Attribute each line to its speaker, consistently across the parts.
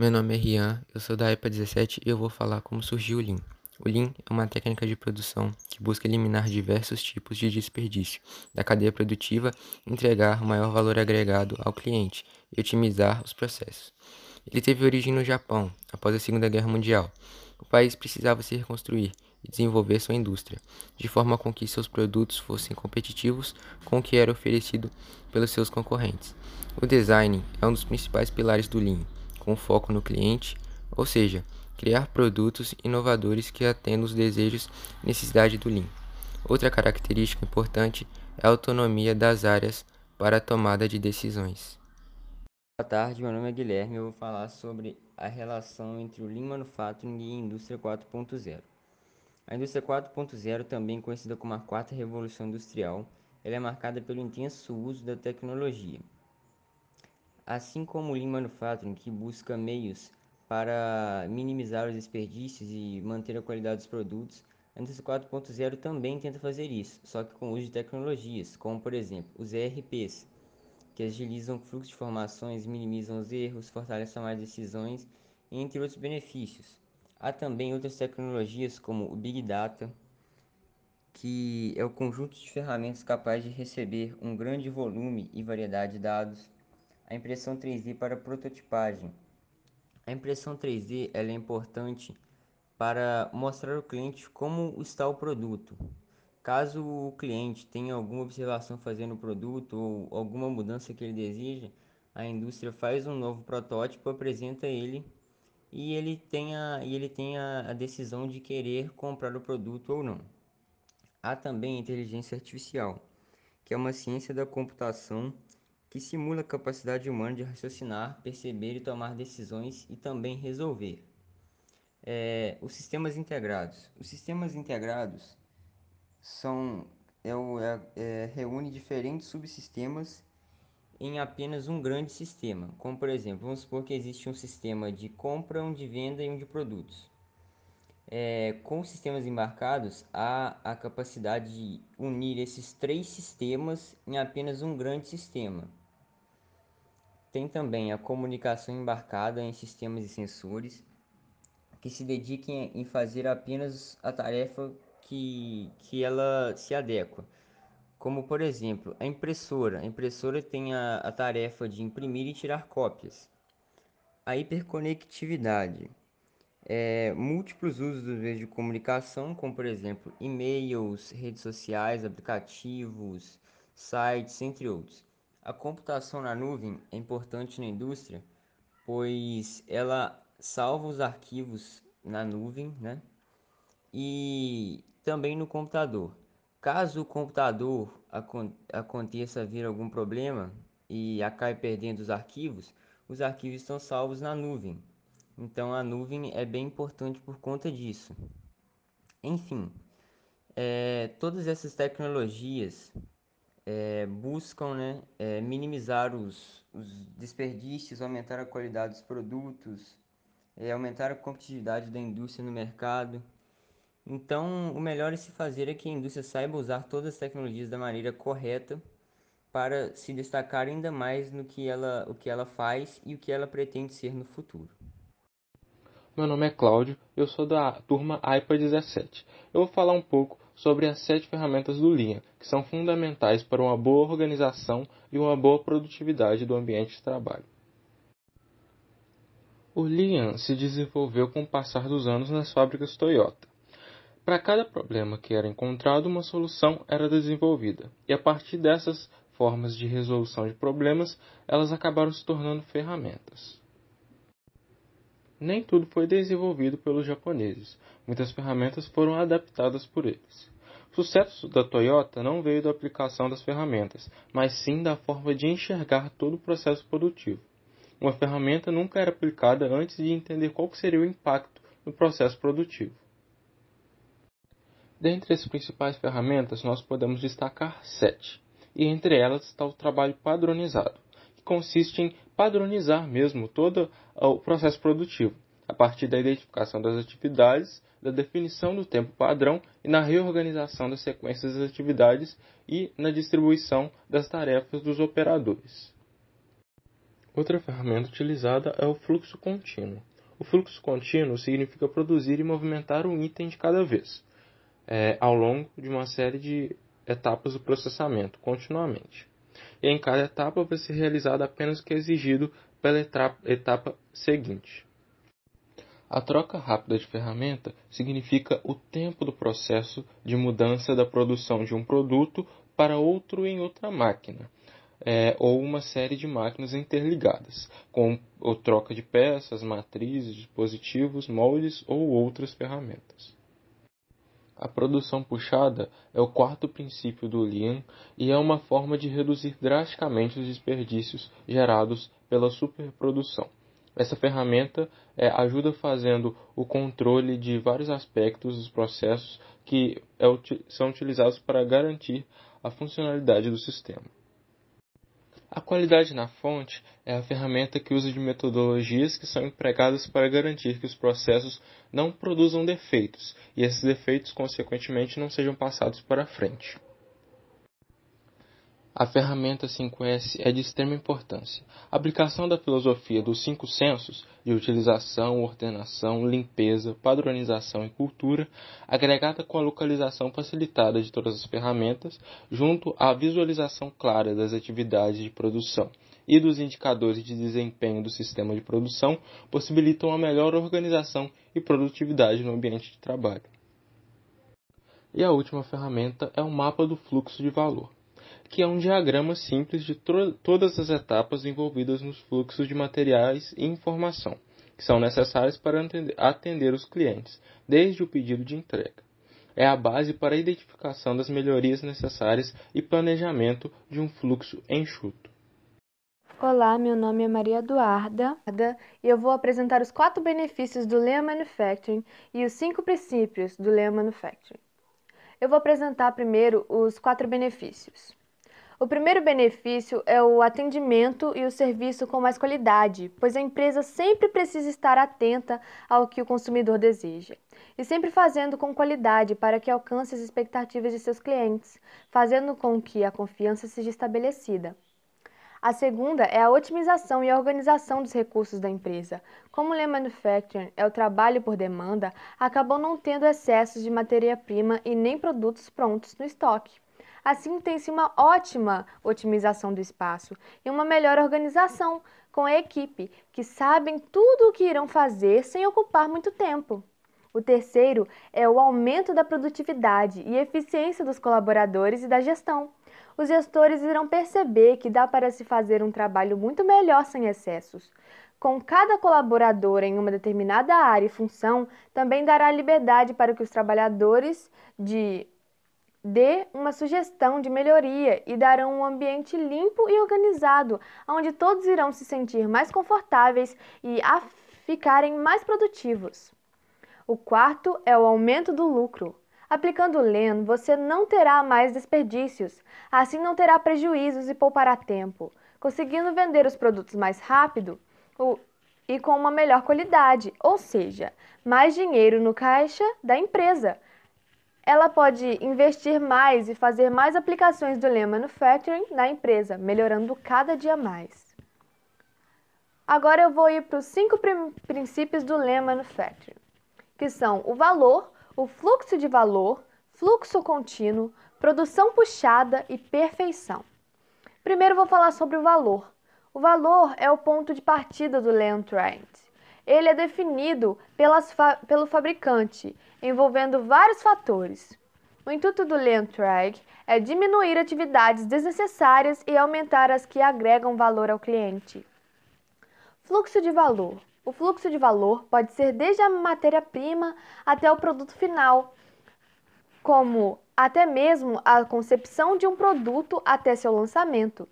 Speaker 1: Meu nome é Rian, eu sou da EPA 17 e eu vou falar como surgiu o Lean. O Lean é uma técnica de produção que busca eliminar diversos tipos de desperdício da cadeia produtiva, entregar maior valor agregado ao cliente e otimizar os processos. Ele teve origem no Japão, após a Segunda Guerra Mundial. O país precisava se reconstruir e desenvolver sua indústria, de forma com que seus produtos fossem competitivos com o que era oferecido pelos seus concorrentes. O design é um dos principais pilares do Lean com foco no cliente, ou seja, criar produtos inovadores que atendam os desejos e necessidades do Lean. Outra característica importante é a autonomia das áreas para a tomada de decisões.
Speaker 2: Boa tarde, meu nome é Guilherme e eu vou falar sobre a relação entre o Lean Manufacturing e a indústria 4.0. A indústria 4.0, também conhecida como a quarta revolução industrial, ela é marcada pelo intenso uso da tecnologia, Assim como o Lean Manufacturing, que busca meios para minimizar os desperdícios e manter a qualidade dos produtos, a indústria 4.0 também tenta fazer isso, só que com o uso de tecnologias, como por exemplo os ERPs, que agilizam o fluxo de informações, minimizam os erros, fortalecem mais decisões, entre outros benefícios. Há também outras tecnologias como o Big Data, que é o conjunto de ferramentas capaz de receber um grande volume e variedade de dados a impressão 3D para prototipagem. A impressão 3D é importante para mostrar ao cliente como está o produto. Caso o cliente tenha alguma observação fazendo o produto ou alguma mudança que ele deseja, a indústria faz um novo protótipo, apresenta ele e ele tenha, e ele tenha a decisão de querer comprar o produto ou não. Há também a inteligência artificial, que é uma ciência da computação que simula a capacidade humana de raciocinar, perceber e tomar decisões e também resolver. É, os sistemas integrados. Os sistemas integrados são é, é, é, reúne diferentes subsistemas em apenas um grande sistema. Como por exemplo, vamos supor que existe um sistema de compra, um de venda e um de produtos. É, com sistemas embarcados, há a capacidade de unir esses três sistemas em apenas um grande sistema. Tem também a comunicação embarcada em sistemas e sensores que se dediquem em fazer apenas a tarefa que, que ela se adequa. Como, por exemplo, a impressora. A impressora tem a, a tarefa de imprimir e tirar cópias. A hiperconectividade. É, múltiplos usos dos meios de comunicação, como, por exemplo, e-mails, redes sociais, aplicativos, sites, entre outros. A computação na nuvem é importante na indústria, pois ela salva os arquivos na nuvem, né? E também no computador. Caso o computador aconteça vir algum problema e acabe perdendo os arquivos, os arquivos estão salvos na nuvem. Então a nuvem é bem importante por conta disso. Enfim, é, todas essas tecnologias é, buscam né, é, minimizar os, os, desperdícios, aumentar a qualidade dos produtos, é, aumentar a competitividade da indústria no mercado. Então, o melhor a se fazer é que a indústria saiba usar todas as tecnologias da maneira correta para se destacar ainda mais no que ela, o que ela faz e o que ela pretende ser no futuro.
Speaker 3: Meu nome é Cláudio, eu sou da turma AIPA 17. Eu vou falar um pouco sobre as sete ferramentas do Lean, que são fundamentais para uma boa organização e uma boa produtividade do ambiente de trabalho. O Lean se desenvolveu com o passar dos anos nas fábricas Toyota. Para cada problema que era encontrado, uma solução era desenvolvida, e a partir dessas formas de resolução de problemas, elas acabaram se tornando ferramentas. Nem tudo foi desenvolvido pelos japoneses. Muitas ferramentas foram adaptadas por eles. O sucesso da Toyota não veio da aplicação das ferramentas, mas sim da forma de enxergar todo o processo produtivo. Uma ferramenta nunca era aplicada antes de entender qual seria o impacto no processo produtivo. Dentre as principais ferramentas, nós podemos destacar sete, e entre elas está o trabalho padronizado consiste em padronizar mesmo todo o processo produtivo, a partir da identificação das atividades, da definição do tempo padrão e na reorganização das sequências das atividades e na distribuição das tarefas dos operadores. Outra ferramenta utilizada é o fluxo contínuo. O fluxo contínuo significa produzir e movimentar um item de cada vez, é, ao longo de uma série de etapas do processamento, continuamente. E em cada etapa vai ser realizado apenas o que é exigido pela etapa seguinte. A troca rápida de ferramenta significa o tempo do processo de mudança da produção de um produto para outro em outra máquina, é, ou uma série de máquinas interligadas, com a troca de peças, matrizes, dispositivos, moldes ou outras ferramentas. A produção puxada é o quarto princípio do Lean e é uma forma de reduzir drasticamente os desperdícios gerados pela superprodução. Essa ferramenta é, ajuda fazendo o controle de vários aspectos dos processos que é, são utilizados para garantir a funcionalidade do sistema. A qualidade na fonte é a ferramenta que usa de metodologias que são empregadas para garantir que os processos não produzam defeitos e esses defeitos, consequentemente, não sejam passados para frente. A ferramenta 5S é de extrema importância. A aplicação da filosofia dos cinco sensos de utilização, ordenação, limpeza, padronização e cultura, agregada com a localização facilitada de todas as ferramentas, junto à visualização clara das atividades de produção e dos indicadores de desempenho do sistema de produção, possibilitam a melhor organização e produtividade no ambiente de trabalho. E a última ferramenta é o mapa do fluxo de valor que é um diagrama simples de todas as etapas envolvidas nos fluxos de materiais e informação, que são necessários para atender os clientes, desde o pedido de entrega. É a base para a identificação das melhorias necessárias e planejamento de um fluxo enxuto.
Speaker 4: Olá, meu nome é Maria Eduarda e eu vou apresentar os quatro benefícios do Lean Manufacturing e os cinco princípios do Lean Manufacturing. Eu vou apresentar primeiro os quatro benefícios. O primeiro benefício é o atendimento e o serviço com mais qualidade, pois a empresa sempre precisa estar atenta ao que o consumidor deseja e sempre fazendo com qualidade para que alcance as expectativas de seus clientes, fazendo com que a confiança seja estabelecida. A segunda é a otimização e a organização dos recursos da empresa. Como o Lean Manufacturing é o trabalho por demanda, acabou não tendo excessos de matéria-prima e nem produtos prontos no estoque. Assim, tem-se uma ótima otimização do espaço e uma melhor organização com a equipe, que sabem tudo o que irão fazer sem ocupar muito tempo. O terceiro é o aumento da produtividade e eficiência dos colaboradores e da gestão. Os gestores irão perceber que dá para se fazer um trabalho muito melhor sem excessos. Com cada colaborador em uma determinada área e função, também dará liberdade para que os trabalhadores de Dê uma sugestão de melhoria e darão um ambiente limpo e organizado, onde todos irão se sentir mais confortáveis e ficarem mais produtivos. O quarto é o aumento do lucro. Aplicando o Lean, você não terá mais desperdícios, assim não terá prejuízos e poupará tempo, conseguindo vender os produtos mais rápido e com uma melhor qualidade, ou seja, mais dinheiro no caixa da empresa ela pode investir mais e fazer mais aplicações do Lean Manufacturing na empresa, melhorando cada dia mais. Agora eu vou ir para os cinco princípios do Lean Manufacturing, que são o valor, o fluxo de valor, fluxo contínuo, produção puxada e perfeição. Primeiro vou falar sobre o valor. O valor é o ponto de partida do Lean Trend. Ele é definido pelas, pelo fabricante envolvendo vários fatores. O intuito do Lean Trag é diminuir atividades desnecessárias e aumentar as que agregam valor ao cliente. Fluxo de valor. O fluxo de valor pode ser desde a matéria-prima até o produto final, como até mesmo a concepção de um produto até seu lançamento.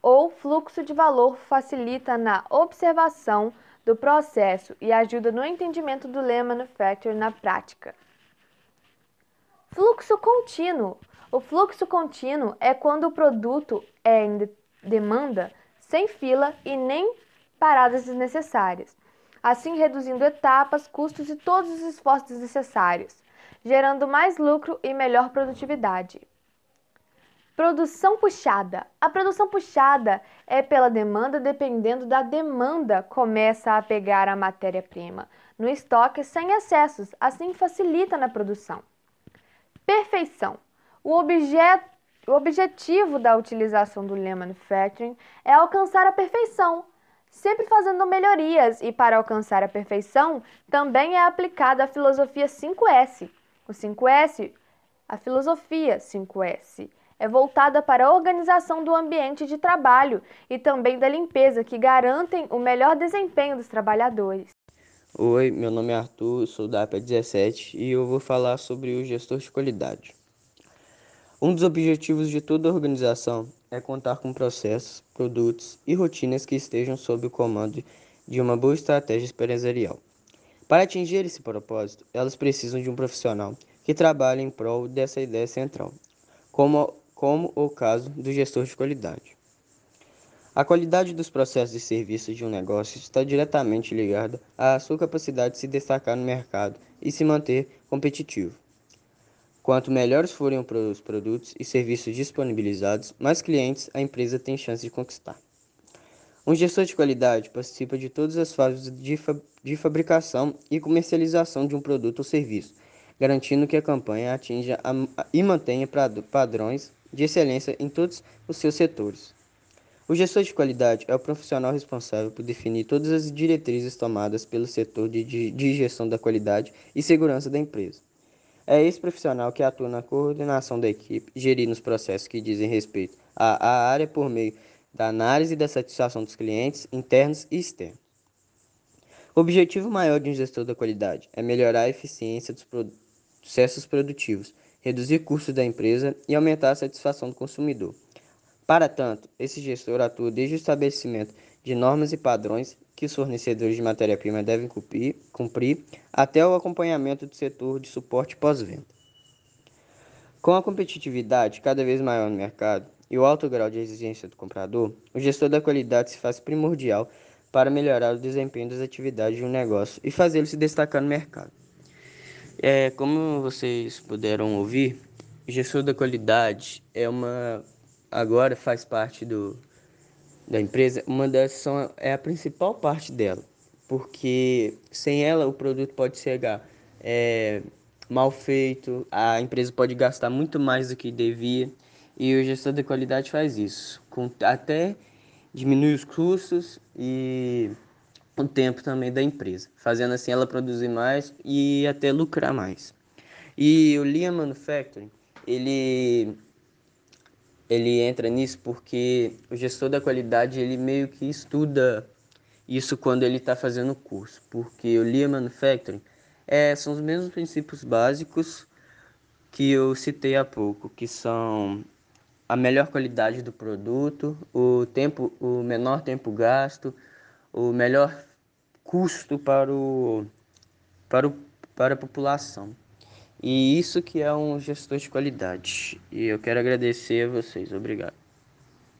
Speaker 4: Ou fluxo de valor facilita na observação do processo e ajuda no entendimento do Lean Manufacturing na prática. Fluxo contínuo. O fluxo contínuo é quando o produto é em demanda, sem fila e nem paradas desnecessárias, assim reduzindo etapas, custos e todos os esforços desnecessários, gerando mais lucro e melhor produtividade. Produção puxada. A produção puxada é pela demanda, dependendo da demanda, começa a pegar a matéria-prima no estoque sem excessos, assim facilita na produção. Perfeição. O, o objetivo da utilização do Lean Manufacturing é alcançar a perfeição, sempre fazendo melhorias, e para alcançar a perfeição também é aplicada a filosofia 5S. O 5S, a filosofia 5S é voltada para a organização do ambiente de trabalho e também da limpeza, que garantem o melhor desempenho dos trabalhadores.
Speaker 5: Oi, meu nome é Arthur, sou da APA 17 e eu vou falar sobre o gestor de qualidade. Um dos objetivos de toda organização é contar com processos, produtos e rotinas que estejam sob o comando de uma boa estratégia empresarial. Para atingir esse propósito, elas precisam de um profissional que trabalhe em prol dessa ideia central, como como o caso do gestor de qualidade. A qualidade dos processos e serviços de um negócio está diretamente ligada à sua capacidade de se destacar no mercado e se manter competitivo. Quanto melhores forem os produtos e serviços disponibilizados, mais clientes a empresa tem chance de conquistar. Um gestor de qualidade participa de todas as fases de, fa de fabricação e comercialização de um produto ou serviço, garantindo que a campanha atinja a, e mantenha padrões de excelência em todos os seus setores. O gestor de qualidade é o profissional responsável por definir todas as diretrizes tomadas pelo setor de, de, de gestão da qualidade e segurança da empresa. É esse profissional que atua na coordenação da equipe, gerindo os processos que dizem respeito à, à área por meio da análise da satisfação dos clientes internos e externos. O objetivo maior de um gestor da qualidade é melhorar a eficiência dos processos produtivos, reduzir custos da empresa e aumentar a satisfação do consumidor. Para tanto, esse gestor atua desde o estabelecimento de normas e padrões que os fornecedores de matéria-prima devem cumprir, cumprir, até o acompanhamento do setor de suporte pós-venda. Com a competitividade cada vez maior no mercado e o alto grau de exigência do comprador, o gestor da qualidade se faz primordial para melhorar o desempenho das atividades de um negócio e fazê-lo se destacar no mercado. É, como vocês puderam ouvir, gestor da qualidade é uma agora faz parte do da empresa, uma das são, é a principal parte dela, porque sem ela o produto pode chegar é, mal feito, a empresa pode gastar muito mais do que devia. E o gestor da qualidade faz isso, com, até diminui os custos e o tempo também da empresa, fazendo assim ela produzir mais e até lucrar mais. E o Lean Manufacturing, ele ele entra nisso porque o gestor da qualidade ele meio que estuda isso quando ele está fazendo o curso, porque o Lean Manufacturing é, são os mesmos princípios básicos que eu citei há pouco, que são a melhor qualidade do produto, o tempo, o menor tempo gasto, o melhor custo para, o, para, o, para a população. E isso que é um gestor de qualidade. E eu quero agradecer a vocês. Obrigado.